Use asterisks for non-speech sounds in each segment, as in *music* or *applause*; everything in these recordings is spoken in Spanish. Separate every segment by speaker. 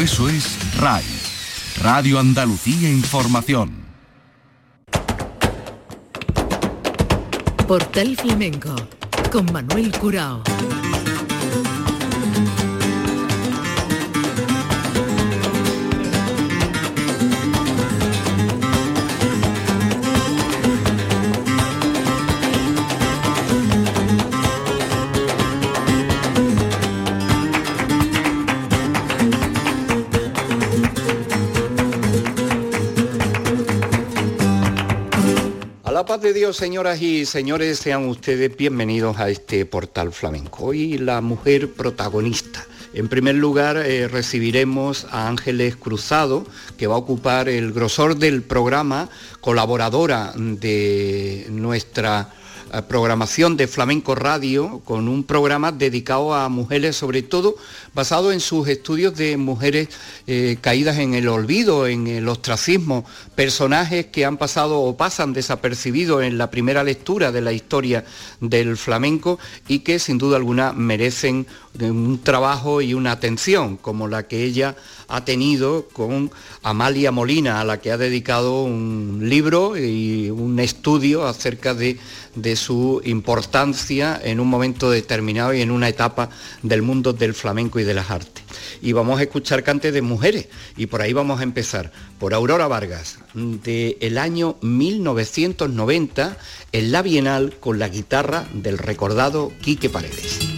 Speaker 1: Eso es RAI, Radio Andalucía Información.
Speaker 2: Portal Flamenco con Manuel Curao.
Speaker 3: De Dios, señoras y señores, sean ustedes bienvenidos a este portal flamenco. Hoy la mujer protagonista. En primer lugar, eh, recibiremos a Ángeles Cruzado, que va a ocupar el grosor del programa, colaboradora de nuestra eh, programación de Flamenco Radio, con un programa dedicado a mujeres, sobre todo basado en sus estudios de mujeres eh, caídas en el olvido, en el ostracismo, personajes que han pasado o pasan desapercibidos en la primera lectura de la historia del flamenco y que sin duda alguna merecen un trabajo y una atención como la que ella ha tenido con Amalia Molina, a la que ha dedicado un libro y un estudio acerca de, de su importancia en un momento determinado y en una etapa del mundo del flamenco y de las artes. Y vamos a escuchar cantes de mujeres y por ahí vamos a empezar por Aurora Vargas, del el año 1990 en la Bienal con la guitarra del recordado Quique Paredes.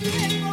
Speaker 4: querer.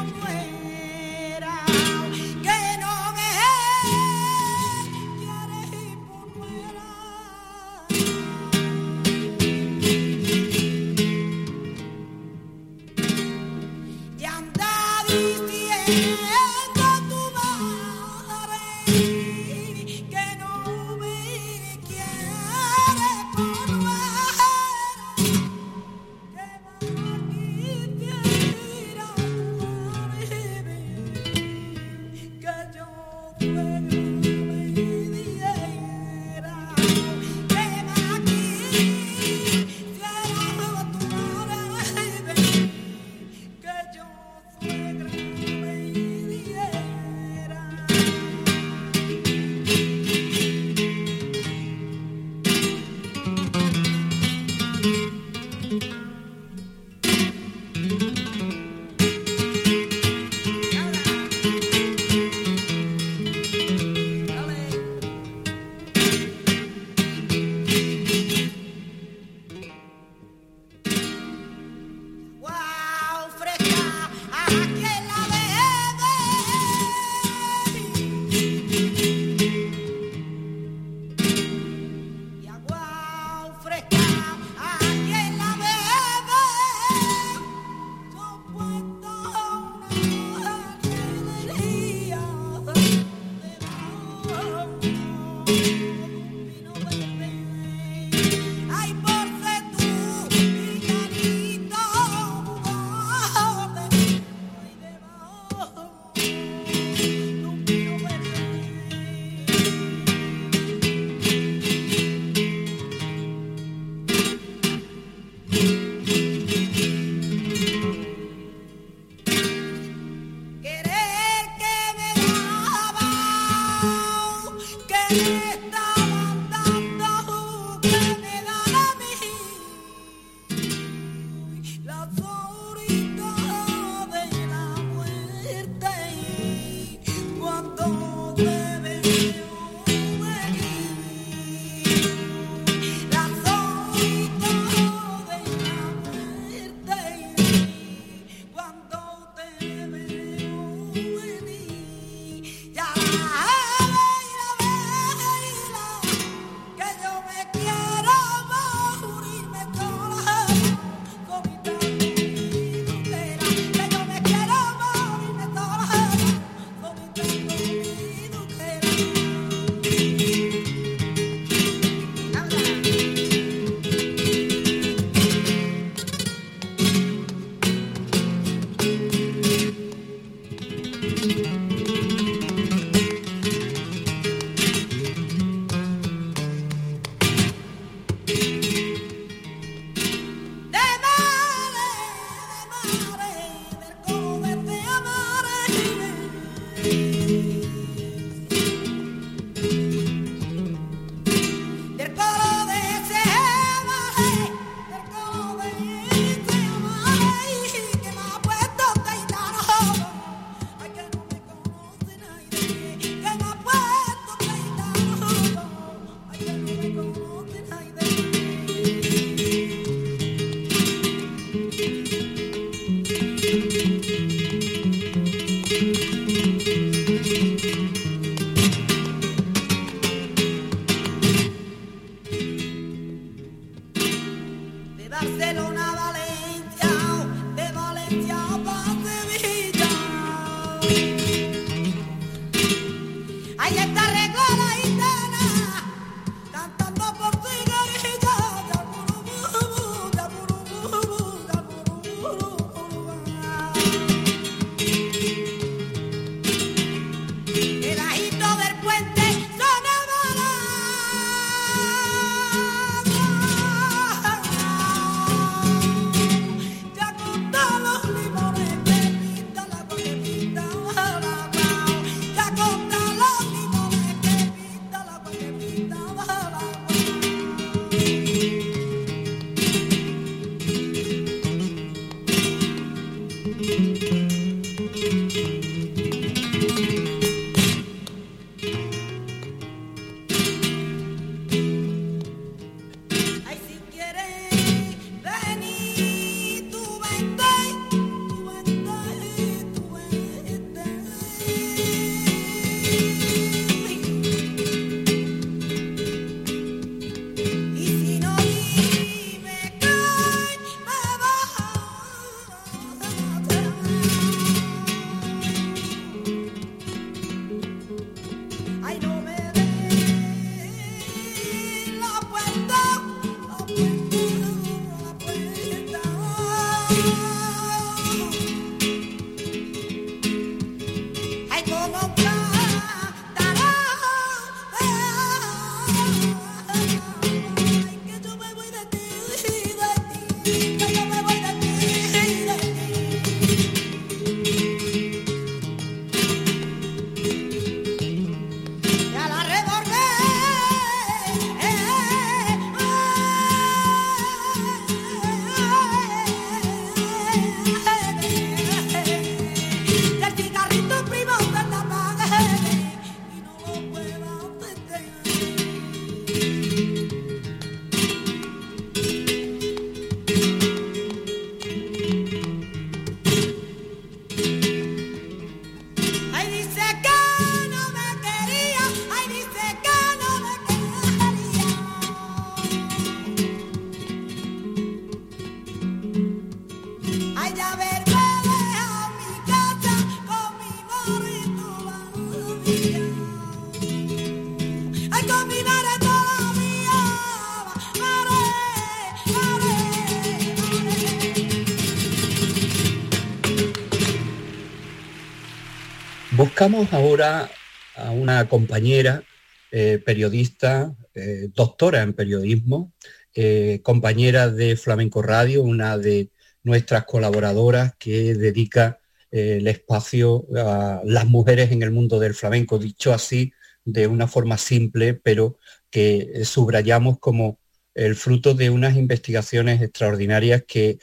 Speaker 3: Buscamos ahora a una compañera eh, periodista, eh, doctora en periodismo, eh, compañera de Flamenco Radio, una de nuestras colaboradoras que dedica el espacio a las mujeres en el mundo del flamenco, dicho así de una forma simple, pero que subrayamos como el fruto de unas investigaciones extraordinarias que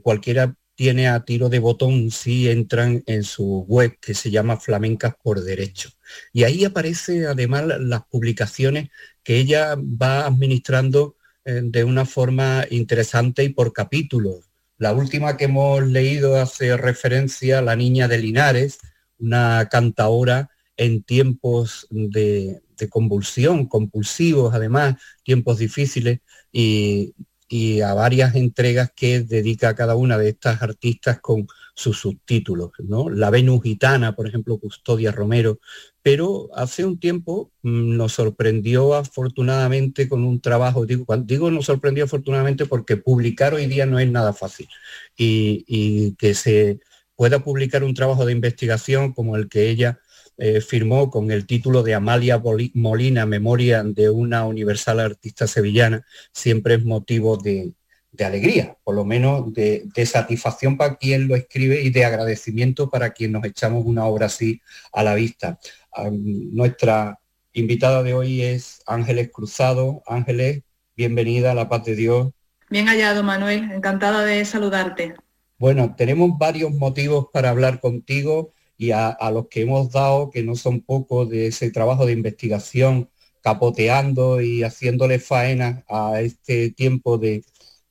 Speaker 3: cualquiera tiene a tiro de botón si entran en su web que se llama Flamencas por Derecho. Y ahí aparece además las publicaciones que ella va administrando eh, de una forma interesante y por capítulos. La última que hemos leído hace referencia a La Niña de Linares, una cantaora en tiempos de, de convulsión, compulsivos además, tiempos difíciles, y y a varias entregas que dedica a cada una de estas artistas con sus subtítulos, ¿no? La Venus Gitana, por ejemplo, Custodia Romero, pero hace un tiempo mm, nos sorprendió afortunadamente con un trabajo, digo, digo nos sorprendió afortunadamente porque publicar hoy día no es nada fácil y, y que se pueda publicar un trabajo de investigación como el que ella eh, firmó con el título de Amalia Molina, Memoria de una universal artista sevillana, siempre es motivo de, alegría, por lo menos de, satisfacción para quien lo escribe y de agradecimiento para quien nos echamos una obra así a la vista. nuestra invitada de hoy es Ángeles Cruzado. Ángeles, bienvenida a la paz de Dios.
Speaker 5: Bien hallado, Manuel. Encantada de saludarte.
Speaker 3: Bueno, tenemos varios motivos para hablar contigo y a, los que hemos dado, que no son pocos, de ese trabajo de investigación, capoteando y haciéndole faena a este tiempo de,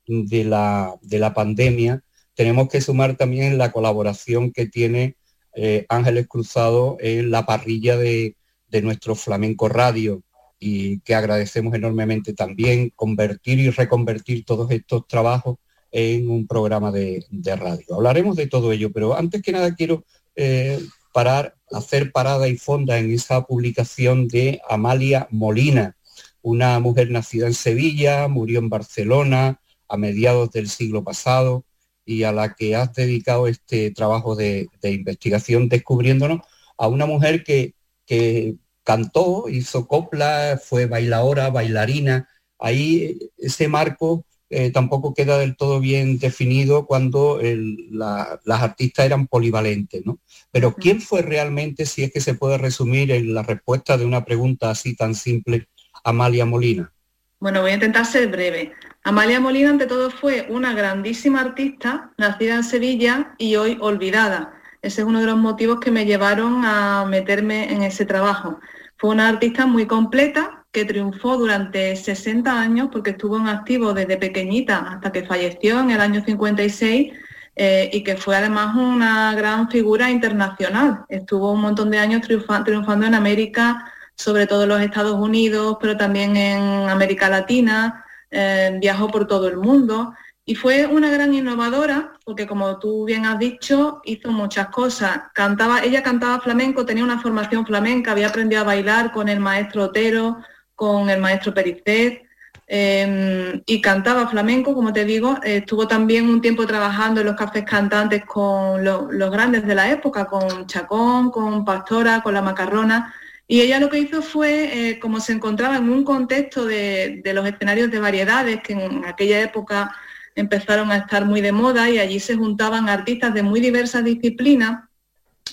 Speaker 3: de, la, de la pandemia, tenemos que sumar también la colaboración que tiene eh, Ángeles Cruzado en la parrilla de, de nuestro flamenco radio y que agradecemos enormemente también convertir y reconvertir todos estos trabajos en un programa de, de, radio. Hablaremos de todo ello, pero antes que nada quiero eh, parar, hacer parada y fonda en esa publicación de Amalia Molina, una mujer nacida en Sevilla, murió en Barcelona a mediados del siglo pasado y a la que has dedicado este trabajo de, investigación descubriéndonos a una mujer que, que cantó, hizo copla, fue bailadora, bailarina. Ahí ese marco eh, tampoco queda del todo bien definido cuando las artistas eran polivalentes, ¿no? Pero ¿quién fue realmente, si es que se puede resumir en la respuesta de una pregunta así tan simple, Amalia Molina?
Speaker 5: Bueno, voy a intentar ser breve. Amalia Molina, ante todo, fue una grandísima artista, nacida en Sevilla y hoy olvidada. Ese es uno de los motivos que me llevaron a meterme en ese trabajo. Fue una artista muy completa, que triunfó durante 60 años porque estuvo en activo desde pequeñita hasta que falleció en el año 56 eh, y que fue además una gran figura internacional. Estuvo un montón de años triunfando en América, sobre todo en los Estados Unidos, pero también en América Latina, eh, viajó por todo el mundo y fue una gran innovadora porque como tú bien has dicho, hizo muchas cosas. Cantaba, ella cantaba flamenco, tenía una formación flamenca, había aprendido a bailar con el maestro Otero, con el maestro Pericet em, y cantaba flamenco, como te digo, estuvo también un tiempo trabajando en los cafés cantantes con los grandes de la época, con Chacón, con Pastora, con La Macarrona, y ella lo que hizo fue, eh, como se encontraba en un contexto de, de, los escenarios de variedades, que en aquella época empezaron a estar muy de moda y allí se juntaban artistas de muy diversas disciplinas,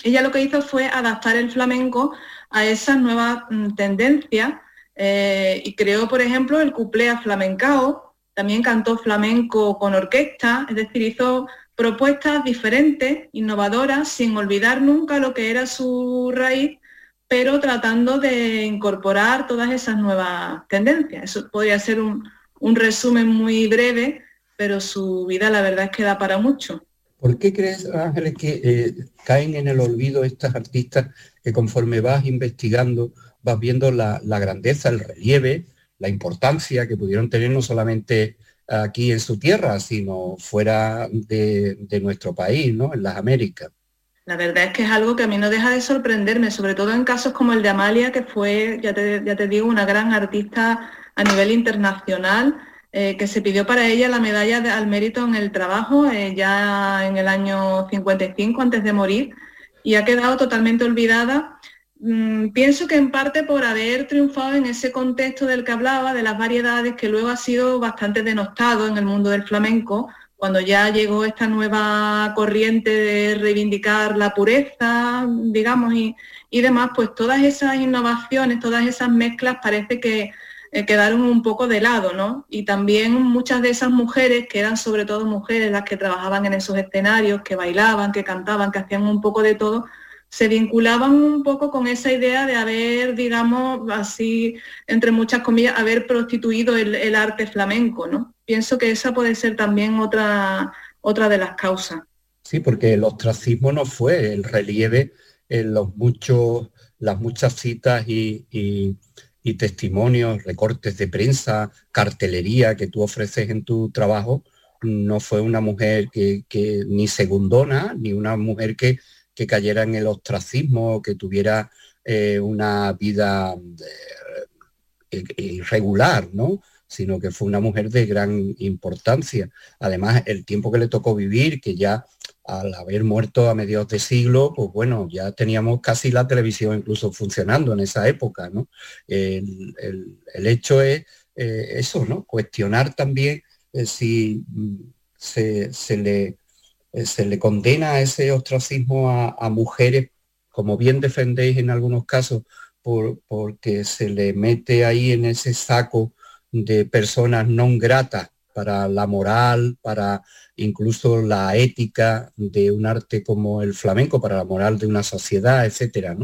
Speaker 5: ella lo que hizo fue adaptar el flamenco a esas nuevas mm, tendencias eh, y creó, por ejemplo, el cuplé a flamencao, también cantó flamenco con orquesta, es decir, hizo propuestas diferentes, innovadoras, sin olvidar nunca lo que era su raíz, pero tratando de incorporar todas esas nuevas tendencias. Eso podría ser un, resumen muy breve, pero su vida la verdad es que da para mucho.
Speaker 3: ¿Por qué crees, Ángeles, que eh, caen en el olvido estas artistas que conforme vas investigando vas viendo la, grandeza, el relieve, la importancia que pudieron tener no solamente aquí en su tierra, sino fuera de, nuestro país, ¿no? En las Américas.
Speaker 5: La verdad es que es algo que a mí no deja de sorprenderme, sobre todo en casos como el de Amalia, que fue, ya te, digo, una gran artista a nivel internacional, eh, que se pidió para ella la medalla al mérito en el trabajo eh, ya en el año 55, antes de morir, y ha quedado totalmente olvidada Mm, pienso que en parte por haber triunfado en ese contexto del que hablaba, de las variedades, que luego ha sido bastante denostado en el mundo del flamenco, cuando ya llegó esta nueva corriente de reivindicar la pureza, digamos, y, demás, pues todas esas innovaciones, todas esas mezclas parece que eh, quedaron un poco de lado, ¿no? Y también muchas de esas mujeres, que eran sobre todo mujeres las que trabajaban en esos escenarios, que bailaban, que cantaban, que hacían un poco de todo, se vinculaban un poco con esa idea de haber, digamos, así, entre muchas comillas, haber prostituido el, arte flamenco, ¿no? Pienso que esa puede ser también otra, otra de las causas.
Speaker 3: Sí, porque el ostracismo no fue el relieve en los muchos, las muchas citas y, testimonios, recortes de prensa, cartelería que tú ofreces en tu trabajo, no fue una mujer que, que ni segundona, ni una mujer que, que cayera en el ostracismo, que tuviera eh, una vida eh, irregular, ¿no? sino que fue una mujer de gran importancia. Además, el tiempo que le tocó vivir, que ya al haber muerto a mediados de siglo, pues bueno, ya teníamos casi la televisión incluso funcionando en esa época, ¿no? El, hecho es eh, eso, ¿no? Cuestionar también si mm, se, le se le condena a ese ostracismo a, mujeres, como bien defendéis en algunos casos, por, porque se le mete ahí en ese saco de personas no gratas para la moral, para incluso la ética de un arte como el flamenco, para la moral de una sociedad, etcétera,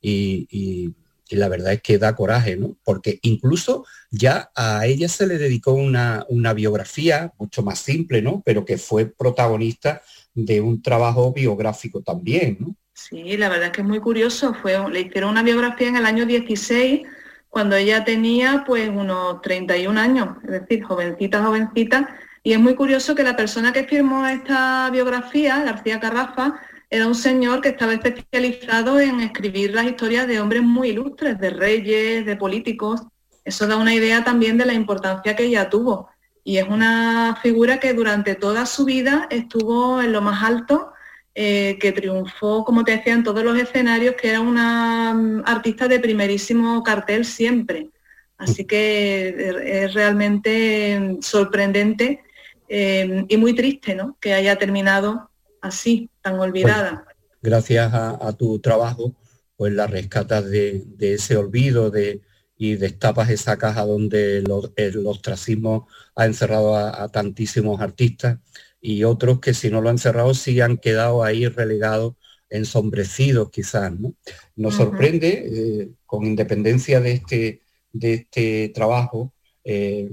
Speaker 3: y, y la verdad es que da coraje, ¿no? Porque incluso ya a ella se le dedicó una, una, biografía mucho más simple, ¿no? Pero que fue protagonista de un trabajo biográfico también.
Speaker 5: Sí, la verdad es que es muy curioso. Fue, le hicieron una biografía en el año 16, cuando ella tenía pues unos 31 años, es decir, jovencita, jovencita. Y es muy curioso que la persona que firmó esta biografía, García Carrafa, era un señor que estaba especializado en escribir las historias de hombres muy ilustres, de reyes, de políticos. Eso da una idea también de la importancia que ella tuvo. Y es una figura que durante toda su vida estuvo en lo más alto, eh, que triunfó, como te decía, en todos los escenarios, que era una mm, artista de primerísimo cartel siempre. Así que es realmente sorprendente eh, y muy triste ¿no? que haya terminado así, tan olvidada.
Speaker 3: gracias a, tu trabajo, pues la rescatas de, ese olvido de, y destapas esa caja donde el ostracismo ha encerrado a, tantísimos artistas y otros que si no lo han cerrado sí han quedado ahí relegados, ensombrecidos quizás. ¿no? Nos sorprende, eh, con independencia de este, de este trabajo, eh,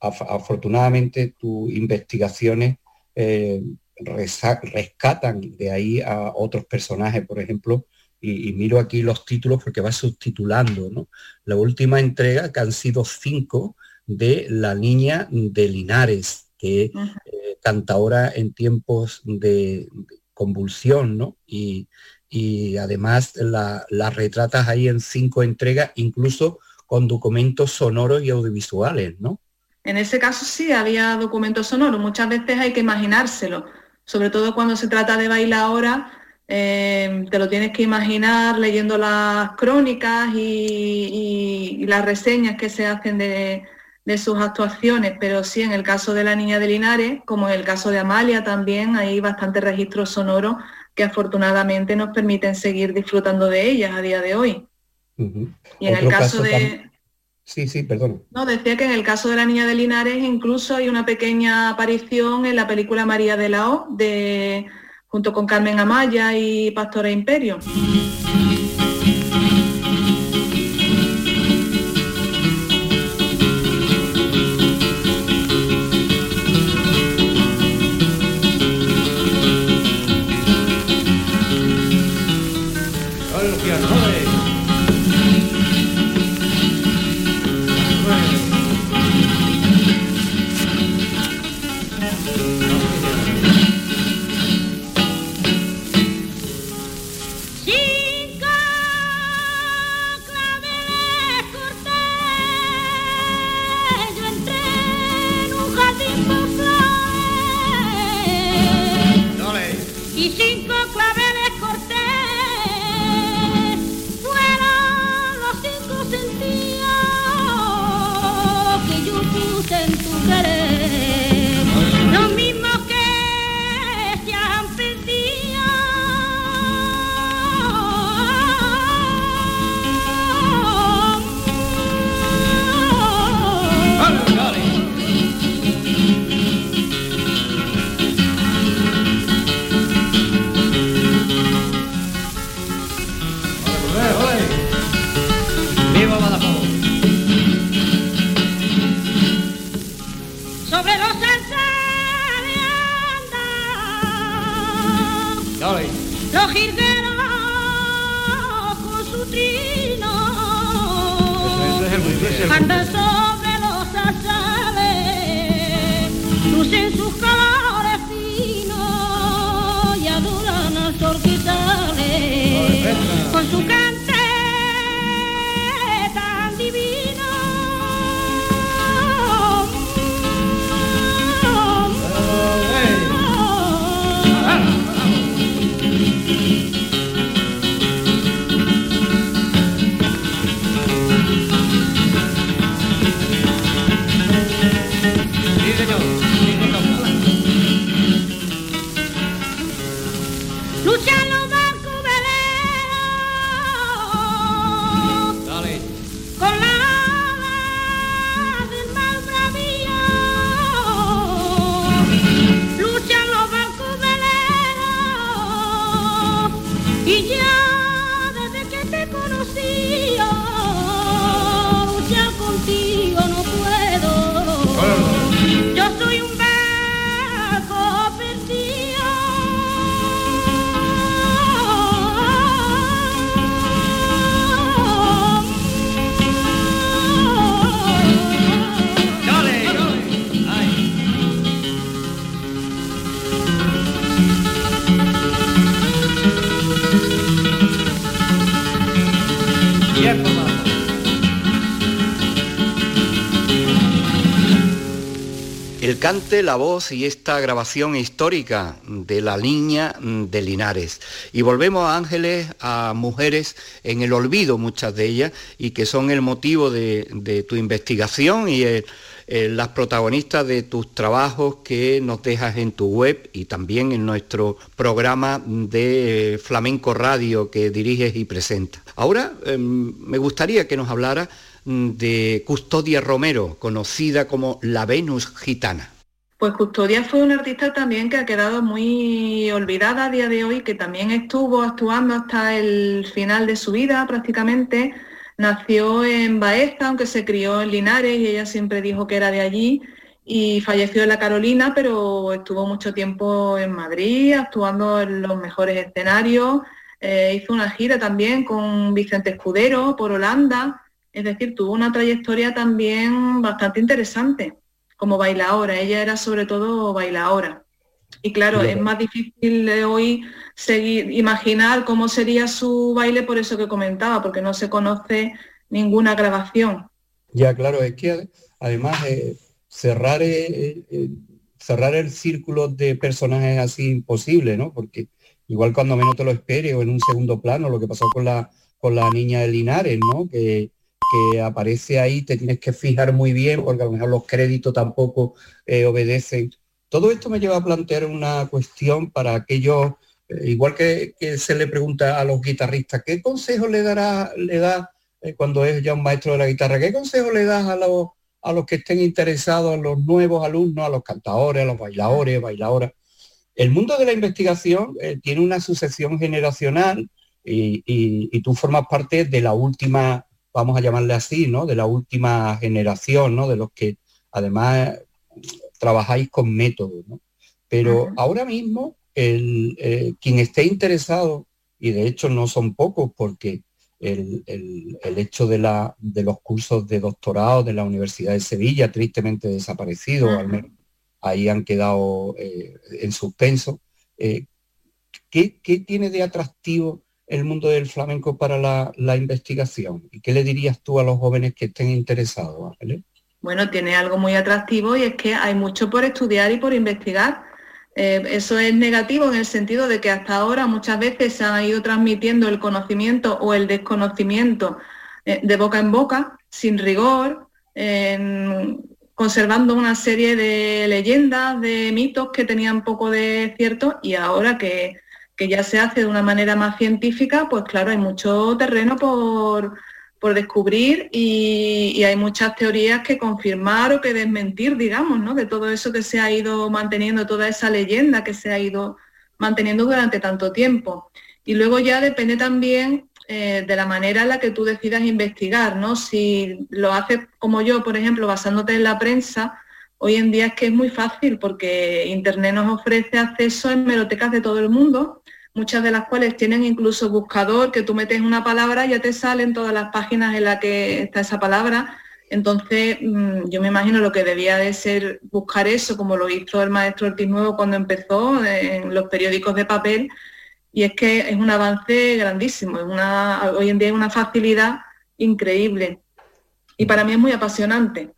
Speaker 3: afortunadamente tus investigaciones eh, rescatan de ahí a otros personajes, por ejemplo, y, miro aquí los títulos porque va subtitulando, ¿no? La última entrega, que han sido cinco, de La Niña de Linares, que eh, canta ahora en tiempos de, convulsión, ¿no? Y, además la, las retratas ahí en cinco entregas, incluso con documentos sonoros y audiovisuales, ¿no?
Speaker 5: En ese caso sí había documentos sonoros, muchas veces hay que imaginárselo sobre todo cuando se trata de bailar ahora, eh, te lo tienes que imaginar leyendo las crónicas y, las reseñas que se hacen de, sus actuaciones, pero sí en el caso de la niña de Linares, como en el caso de Amalia también, hay bastantes registros sonoros que afortunadamente nos permiten seguir disfrutando de ellas a día de hoy. Y en el caso, de...
Speaker 3: Sí, sí, perdón.
Speaker 5: No, decía que en el caso de la niña de Linares incluso hay una pequeña aparición en la película María de la O, de, junto con Carmen Amaya y Pastora Imperio.
Speaker 6: los jilgueros con su trino.
Speaker 7: Anda
Speaker 6: sobre los azales lucen sus colores finos y adoran a los orquitales. Con su canto la voz y esta grabación histórica de la niña de Linares. Y volvemos a ángeles, a mujeres en el olvido, muchas de ellas, y que son el motivo de, tu investigación y las protagonistas de tus trabajos que nos dejas en tu web y también en nuestro programa de Flamenco Radio que diriges y presentas. Ahora em, me gustaría que nos hablara de Custodia Romero, conocida como la Venus gitana.
Speaker 5: Pues Custodia fue una artista también que ha quedado muy olvidada a día de hoy, que también estuvo actuando hasta el final de su vida prácticamente. Nació en Baeza, aunque se crió en Linares y ella siempre dijo que era de allí y falleció en la Carolina, pero estuvo mucho tiempo en Madrid, actuando en los mejores escenarios. Eh, hizo una gira también con Vicente Escudero por Holanda, es decir, tuvo una trayectoria también bastante interesante como bailaora. Ella era sobre todo bailaora. Y claro, es más difícil de hoy seguir, imaginar cómo sería su baile por eso que comentaba, porque no se conoce ninguna grabación.
Speaker 3: Ya, claro, es que además eh, cerrar, eh, eh, cerrar el círculo de personajes así imposible, ¿no? Porque igual cuando menos te lo esperes o en un segundo plano, lo que pasó con la, con la niña de Linares, ¿no? Que, que aparece ahí, te tienes que fijar muy bien porque a lo mejor los créditos tampoco eh, obedecen. Todo esto me lleva a plantear una cuestión para aquellos, eh, igual que, se le pregunta a los guitarristas, ¿qué consejo le dará, le da eh, cuando es ya un maestro de la guitarra? ¿Qué consejo le das a los, a los que estén interesados, a los nuevos alumnos, a los cantadores, a los bailadores, bailadoras? El mundo de la investigación tiene una sucesión generacional y, y, tú formas parte de la última vamos a llamarle así, ¿no? De la última generación, ¿no? De los que además trabajáis con métodos, ¿no? Pero ahora mismo, el, eh, quien esté interesado, y de hecho no son pocos, porque el, hecho de, la, de, los cursos de doctorado de la Universidad de Sevilla, tristemente desaparecido, al menos ahí han quedado eh, en suspenso. Eh, ¿qué, ¿Qué tiene de atractivo el mundo del flamenco para la, investigación? ¿Y qué le dirías tú a los jóvenes que estén interesados,
Speaker 5: Ángeles? Bueno, tiene algo muy atractivo y es que hay mucho por estudiar y por investigar. Eh, eso es negativo en el sentido de que hasta ahora muchas veces se ha ido transmitiendo el conocimiento o el desconocimiento eh, de boca en boca, sin rigor, conservando una serie de leyendas, de mitos que tenían poco de cierto y ahora que, que ya se hace de una manera más científica, pues claro, hay mucho terreno por, por descubrir y, hay muchas teorías que confirmar o que desmentir, digamos, ¿no? De todo eso que se ha ido manteniendo, toda esa leyenda que se ha ido manteniendo durante tanto tiempo. Y luego ya depende también eh, de la manera en la que tú decidas investigar, ¿no? Si lo haces como yo, por ejemplo, basándote en la prensa, hoy en día es que es muy fácil porque Internet nos ofrece acceso a hemerotecas de todo el mundo muchas de las cuales tienen incluso buscador, que tú metes una palabra y ya te salen todas las páginas en las que está esa palabra. Entonces, mm, yo me imagino lo que debía de ser buscar eso, como lo hizo el maestro Ortiz Nuevo cuando empezó en los periódicos de papel, y es que es un avance grandísimo, es una, hoy en día es una facilidad increíble. Y para mí es muy apasionante.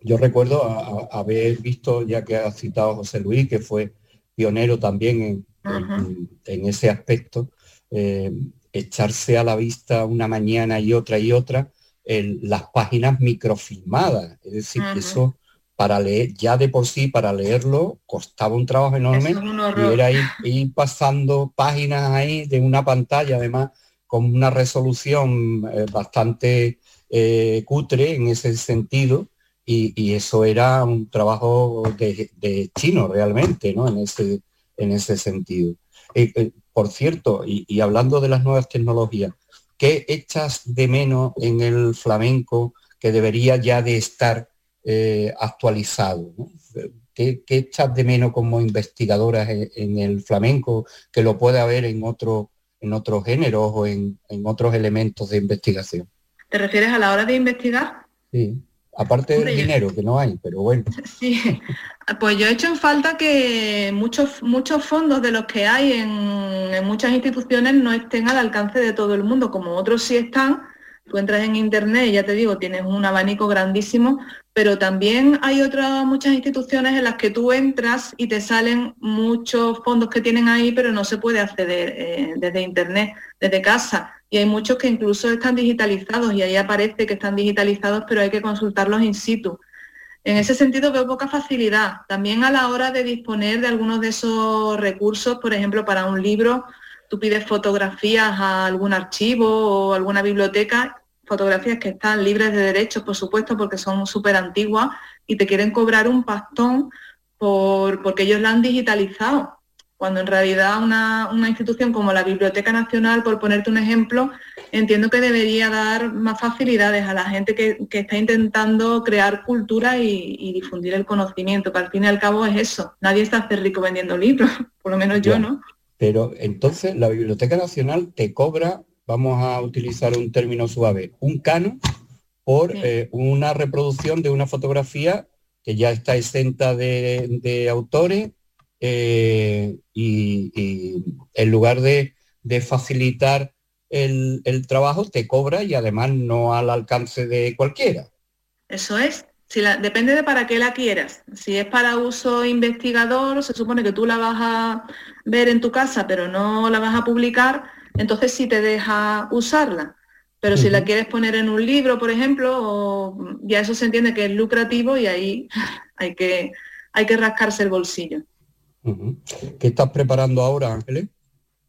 Speaker 3: Yo recuerdo haber visto, ya que ha citado José Luis, que fue pionero también en, en, ese aspecto, eh, echarse a la vista una mañana y otra y otra las páginas microfilmadas. Es decir, que eso para leer, ya de por sí, para leerlo, costaba un trabajo enorme y era ir, pasando páginas ahí de una pantalla, además, con una resolución eh, bastante eh, cutre en ese sentido. Y, eso era un trabajo de, de, chino realmente, ¿no? En ese, en ese sentido. Eh, eh, por cierto, y, hablando de las nuevas tecnologías, ¿qué echas de menos en el flamenco que debería ya de estar eh, actualizado? ¿Qué, echas de menos como investigadora en, el flamenco que lo puede haber en, otro, en otros géneros o en, en otros elementos de investigación?
Speaker 5: ¿Te refieres a la hora de investigar?
Speaker 3: Sí. Aparte del dinero, que no hay, pero bueno.
Speaker 5: Sí, pues yo he hecho en falta que muchos, muchos fondos de los que hay en, muchas instituciones no estén al alcance de todo el mundo, como otros sí están. Tú entras en internet ya te digo, tienes un abanico grandísimo, pero también hay otras muchas instituciones en las que tú entras y te salen muchos fondos que tienen ahí, pero no se puede acceder eh, desde internet, desde casa y hay muchos que incluso están digitalizados y ahí aparece que están digitalizados, pero hay que consultarlos in situ. En ese sentido veo poca facilidad. También a la hora de disponer de algunos de esos recursos, por ejemplo, para un libro, tú pides fotografías a algún archivo o alguna biblioteca, fotografías que están libres de derechos, por supuesto, porque son súper antiguas y te quieren cobrar un pastón por, porque ellos la han digitalizado cuando en realidad una, institución como la Biblioteca Nacional, por ponerte un ejemplo, entiendo que debería dar más facilidades a la gente que, está intentando crear cultura y, difundir el conocimiento, que al fin y al cabo es eso. Nadie está hacer rico vendiendo libros, *laughs* por lo menos yo, ¿no?
Speaker 3: Pero entonces la Biblioteca Nacional te cobra, vamos a utilizar un término suave, un cano por eh, una reproducción de una fotografía que ya está exenta de autores eh, y, en lugar de, facilitar el, trabajo, te cobra y además no al alcance de cualquiera.
Speaker 5: Eso es. Si depende de para qué la quieras. Si es para uso investigador, se supone que tú la vas a ver en tu casa, pero no la vas a publicar, entonces sí te deja usarla. Pero si la quieres poner en un libro, por ejemplo, ya eso se entiende que es lucrativo y ahí *laughs* hay que, hay que rascarse el bolsillo.
Speaker 3: ¿Qué estás preparando ahora, Ángeles?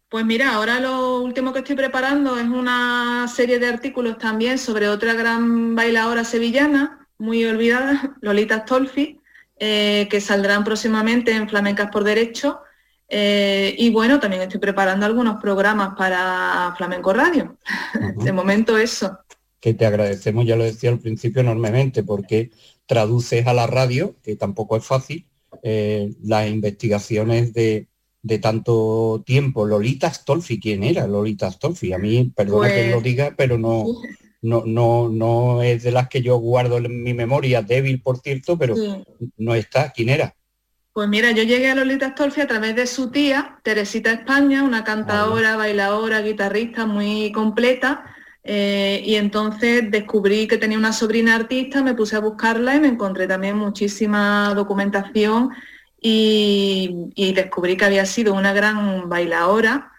Speaker 5: Pues mira, ahora lo último que estoy preparando es una serie de artículos también sobre otra gran bailadora sevillana, muy olvidada, Lolita Stolfi, eh, que saldrán próximamente en Flamencas por Derecho. Eh, y bueno, también estoy preparando algunos programas para Flamenco Radio. De momento eso.
Speaker 3: Que te agradecemos, ya lo decía al principio, enormemente, porque traduces a la radio, que tampoco es fácil, eh, las investigaciones de, tanto tiempo. Lolita Stolfi, ¿quién era Lolita Stolfi? A mí, perdona que lo pues, diga, pero no, no, no, no es de las que yo guardo en mi memoria, débil por cierto, pero no está. ¿Quién era?
Speaker 5: Pues mira, yo llegué a Lolita Stolfi a través de su tía, Teresita España, una cantadora, bailadora, guitarrista muy completa, eh, y entonces descubrí que tenía una sobrina artista, me puse a buscarla y me encontré también muchísima documentación y, descubrí que había sido una gran bailadora,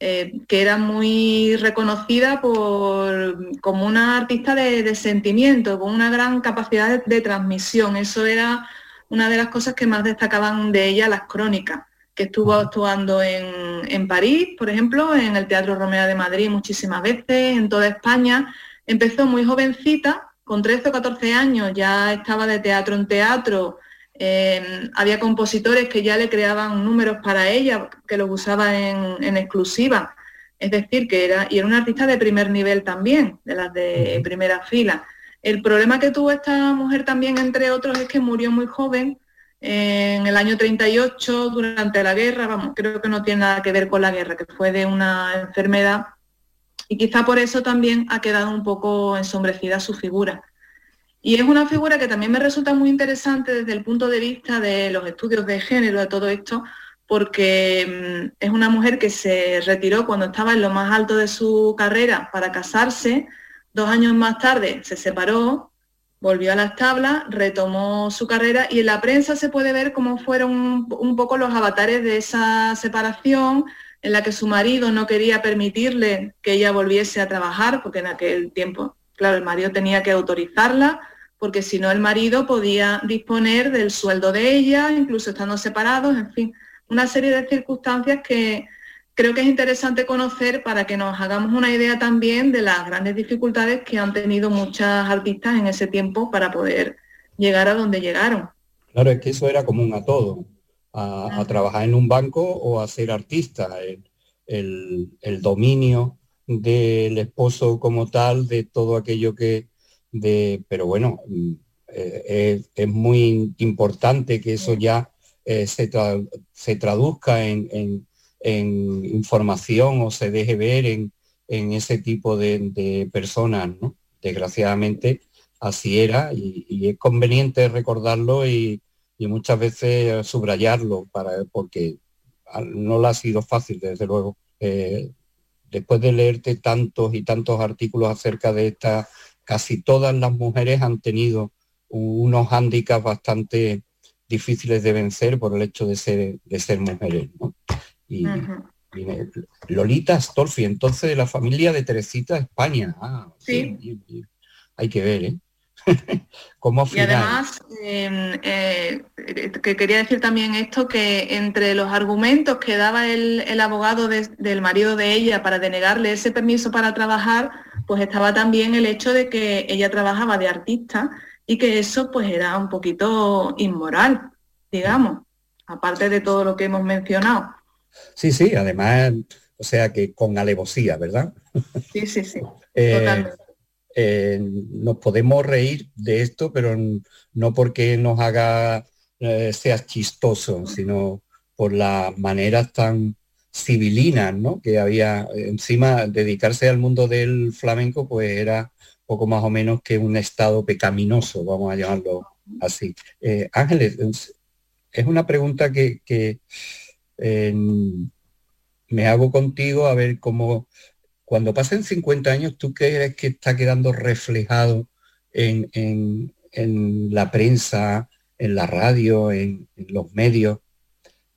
Speaker 5: eh, que era muy reconocida por, como una artista de, sentimiento, con una gran capacidad de, transmisión. Eso era una de las cosas que más destacaban de ella las crónicas, que estuvo actuando en, en París, por ejemplo, en el Teatro Romeo de Madrid muchísimas veces, en toda España. Empezó muy jovencita, con 13 o 14 años, ya estaba de teatro en teatro, Em, había compositores que ya le creaban números para ella, que los usaba en, exclusiva. Es decir, que era, y era una artista de primer nivel también, de las de primera fila. El problema que tuvo esta mujer también, entre otros, es que murió muy joven, en el año 38, durante la guerra, vamos, creo que no tiene nada que ver con la guerra, que fue de una enfermedad, y quizá por eso también ha quedado un poco ensombrecida su figura. Y es una figura que también me resulta muy interesante desde el punto de vista de los estudios de género, de todo esto, porque mm, es una mujer que se retiró cuando estaba en lo más alto de su carrera para casarse, dos años más tarde se separó, volvió a las tablas, retomó su carrera y en la prensa se puede ver cómo fueron un poco los avatares de esa separación, en la que su marido no quería permitirle que ella volviese a trabajar, porque en aquel tiempo Claro, el marido tenía que autorizarla porque si no el marido podía disponer del sueldo de ella, incluso estando separados, en fin, una serie de circunstancias que creo que es interesante conocer para que nos hagamos una idea también de las grandes dificultades que han tenido muchas artistas en ese tiempo para poder llegar a donde llegaron.
Speaker 3: Claro, es que eso era común a todo, a, trabajar en un banco o a ser artista, el dominio del esposo como tal, de todo aquello que, de, pero bueno, mm, eh, es, muy importante que eso ya eh, se, se, traduzca en, información o se deje ver en, ese tipo de, personas, ¿no? Desgraciadamente así era y, es conveniente recordarlo y, muchas veces subrayarlo para, porque no lo ha sido fácil, desde luego. Eh, después de leerte tantos y tantos artículos acerca de esta, casi todas las mujeres han tenido unos hándicaps bastante difíciles de vencer por el hecho de ser, de ser mujeres. Y, Lolita Astolfi, entonces de la familia de Teresita España. Ah, sí. hay que ver, ¿eh? *laughs*
Speaker 5: y además, em, eh, que quería decir también esto, que entre los argumentos que daba el, abogado del marido de ella para denegarle ese permiso para trabajar, pues estaba también el hecho de que ella trabajaba de artista y que eso pues era un poquito inmoral, digamos, aparte de todo lo que hemos mencionado.
Speaker 3: Sí, sí, además, o sea que con alevosía, ¿verdad?
Speaker 5: Sí, sí, sí. *laughs* Eh, totalmente.
Speaker 3: Eh, nos podemos reír de esto, pero no porque nos haga eh, sea chistoso, sino por las maneras tan civilinas, ¿no? Que había encima dedicarse al mundo del flamenco, pues era poco más o menos que un estado pecaminoso, vamos a llamarlo así. Eh, Ángeles, es una pregunta que me hago contigo a ver cómo cuando pasen 50 años, ¿tú crees que está quedando reflejado en, la prensa, en la radio, en, los medios?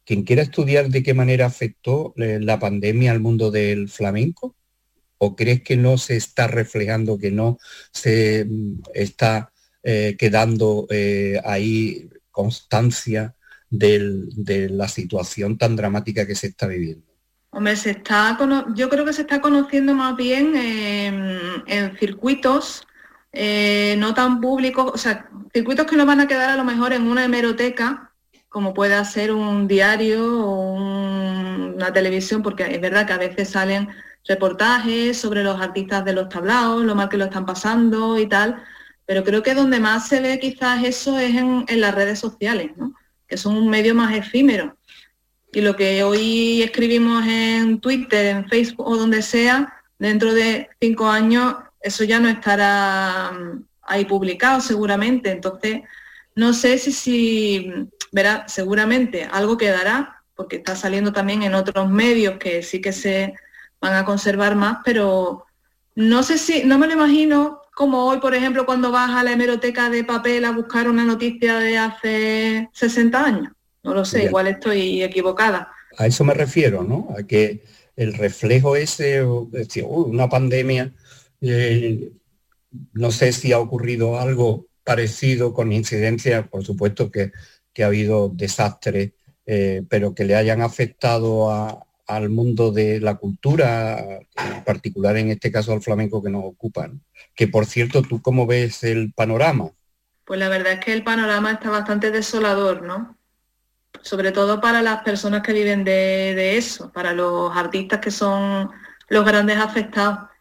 Speaker 3: Quien quiera estudiar de qué manera afectó eh, la pandemia al mundo del flamenco, ¿o crees que no se está reflejando, que no se mm, está eh, quedando eh, ahí constancia de la situación tan dramática que se está viviendo?
Speaker 5: Hombre, se está, yo creo que se está conociendo más bien en, circuitos eh, no tan públicos, o sea, circuitos que no van a quedar a lo mejor en una hemeroteca, como pueda ser un diario o una televisión, porque es verdad que a veces salen reportajes sobre los artistas de los tablaos, lo mal que lo están pasando y tal, pero creo que donde más se ve quizás eso es en, en las redes sociales, ¿no? que son un medio más efímero y lo que hoy escribimos en Twitter, en Facebook o donde sea, dentro de cinco años eso ya no estará mm, ahí publicado seguramente. Entonces, no sé si, si verá, seguramente algo quedará, porque está saliendo también en otros medios que sí que se van a conservar más, pero no sé si, no me lo imagino como hoy, por ejemplo, cuando vas a la hemeroteca de papel a buscar una noticia de hace 60 años
Speaker 6: No lo sé, igual estoy equivocada.
Speaker 3: A eso me refiero, ¿no? A que el reflejo ese, decir, una pandemia, eh, no sé si ha ocurrido algo parecido con incidencias, por supuesto que, ha habido desastres, eh, pero que le hayan afectado al mundo de la cultura, en particular en este caso al flamenco que nos ocupan. Que por cierto, ¿tú cómo ves el panorama?
Speaker 6: Pues la verdad es que el panorama está bastante desolador, ¿no? Sobre todo para las personas que viven de eso, para los artistas que son los grandes afectados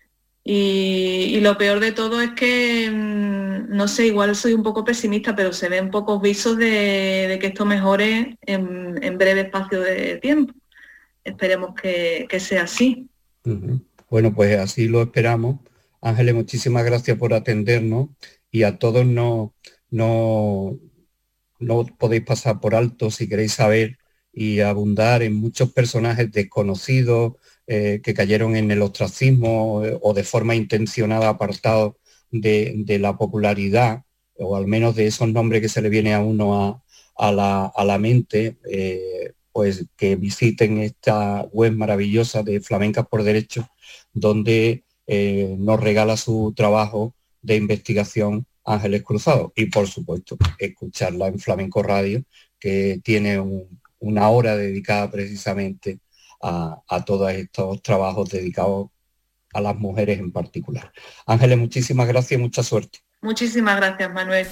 Speaker 6: y, lo peor de todo es que, mm, no sé, igual soy un poco pesimista, pero se ven pocos visos de, que esto mejore en, breve espacio de tiempo. Esperemos que, sea así.
Speaker 3: Bueno, pues así lo esperamos. Ángeles, muchísimas gracias por atendernos y a todos no, no, no podéis pasar por alto si queréis saber y abundar en muchos personajes desconocidos, eh, que cayeron en el ostracismo eh, o de forma intencionada apartados de, la popularidad, o al menos de esos nombres que se le viene a uno a, la, mente, eh, pues que visiten esta web maravillosa de Flamencas por Derecho, donde nos regala su trabajo de investigación Ángeles Cruzados y por supuesto escucharla en Flamenco Radio, que tiene una hora dedicada precisamente a, todos estos trabajos dedicados a las mujeres en particular. Ángeles, muchísimas gracias y mucha suerte.
Speaker 6: Muchísimas gracias, Manuel.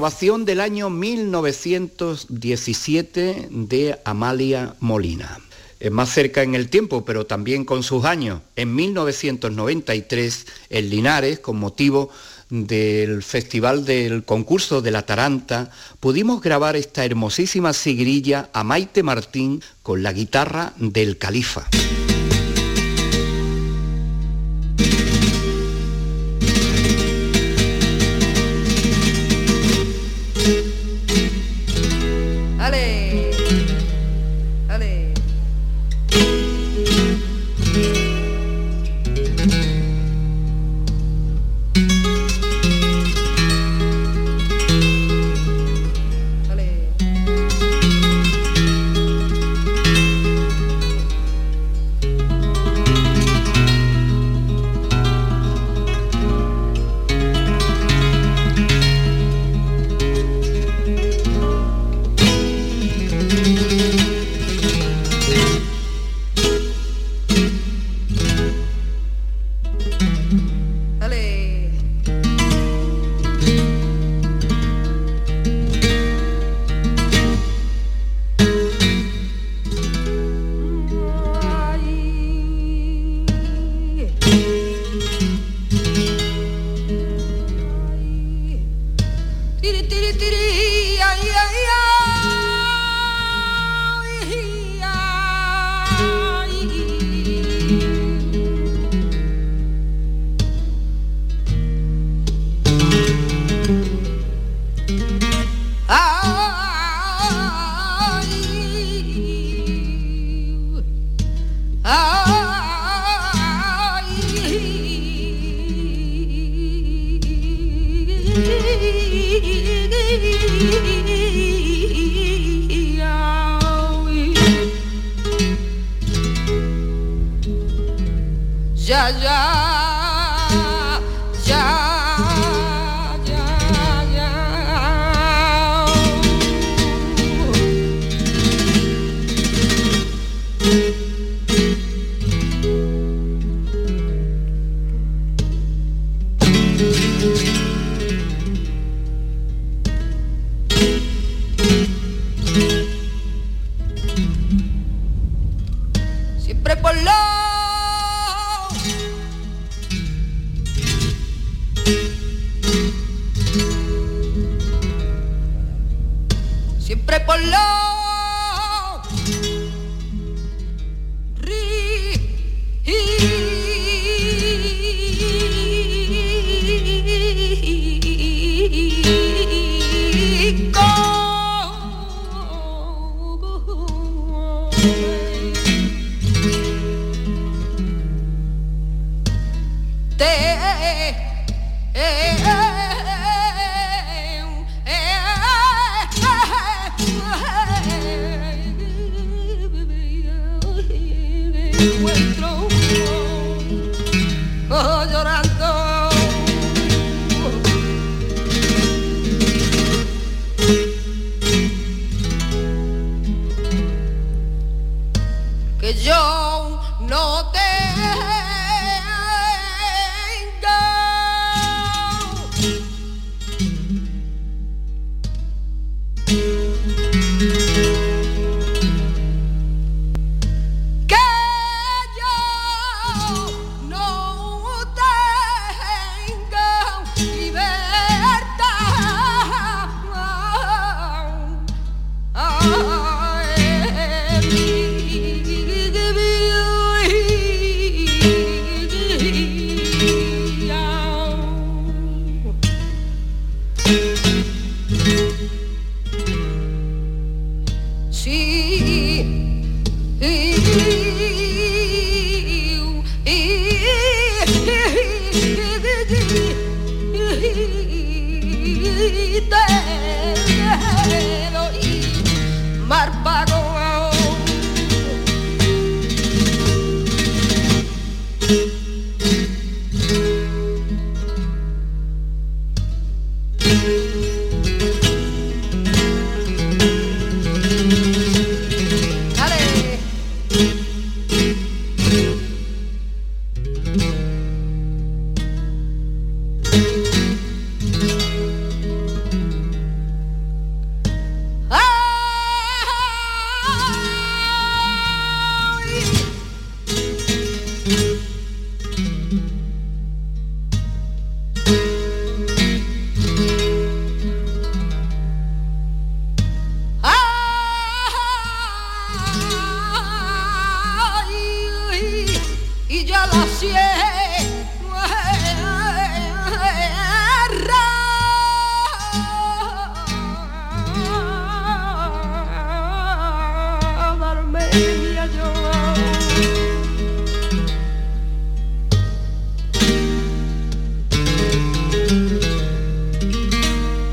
Speaker 4: Grabación del año 1917 de Amalia Molina. Es más cerca en el tiempo, pero también con sus años. En 1993, en Linares, con motivo del Festival del Concurso de la Taranta, pudimos grabar esta hermosísima sigrilla a Maite Martín con la guitarra del Califa.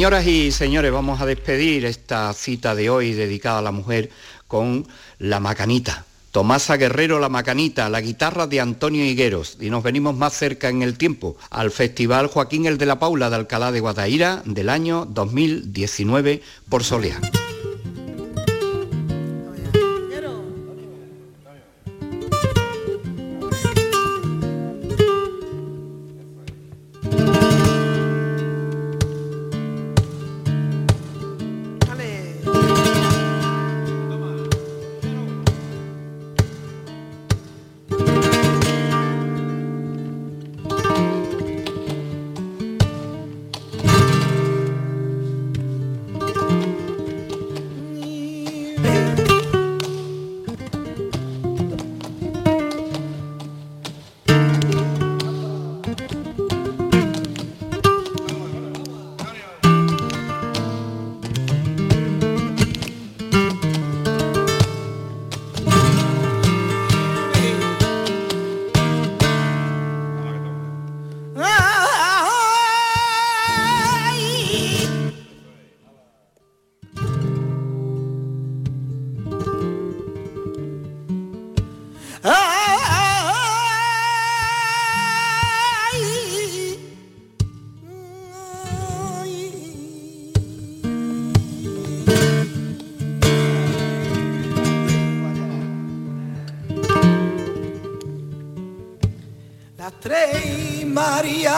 Speaker 8: Señoras y señores, vamos a despedir esta cita de hoy dedicada a la mujer con la macanita. Tomasa Guerrero La Macanita, la guitarra de Antonio Higueros y nos venimos más cerca en el tiempo al Festival Joaquín el de la Paula de Alcalá de Guadaira del año 2019 por Soleá.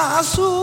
Speaker 1: abraço.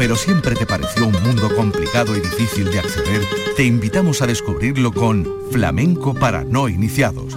Speaker 1: Pero siempre te pareció un mundo complicado y difícil de acceder, te invitamos a descubrirlo con Flamenco para no iniciados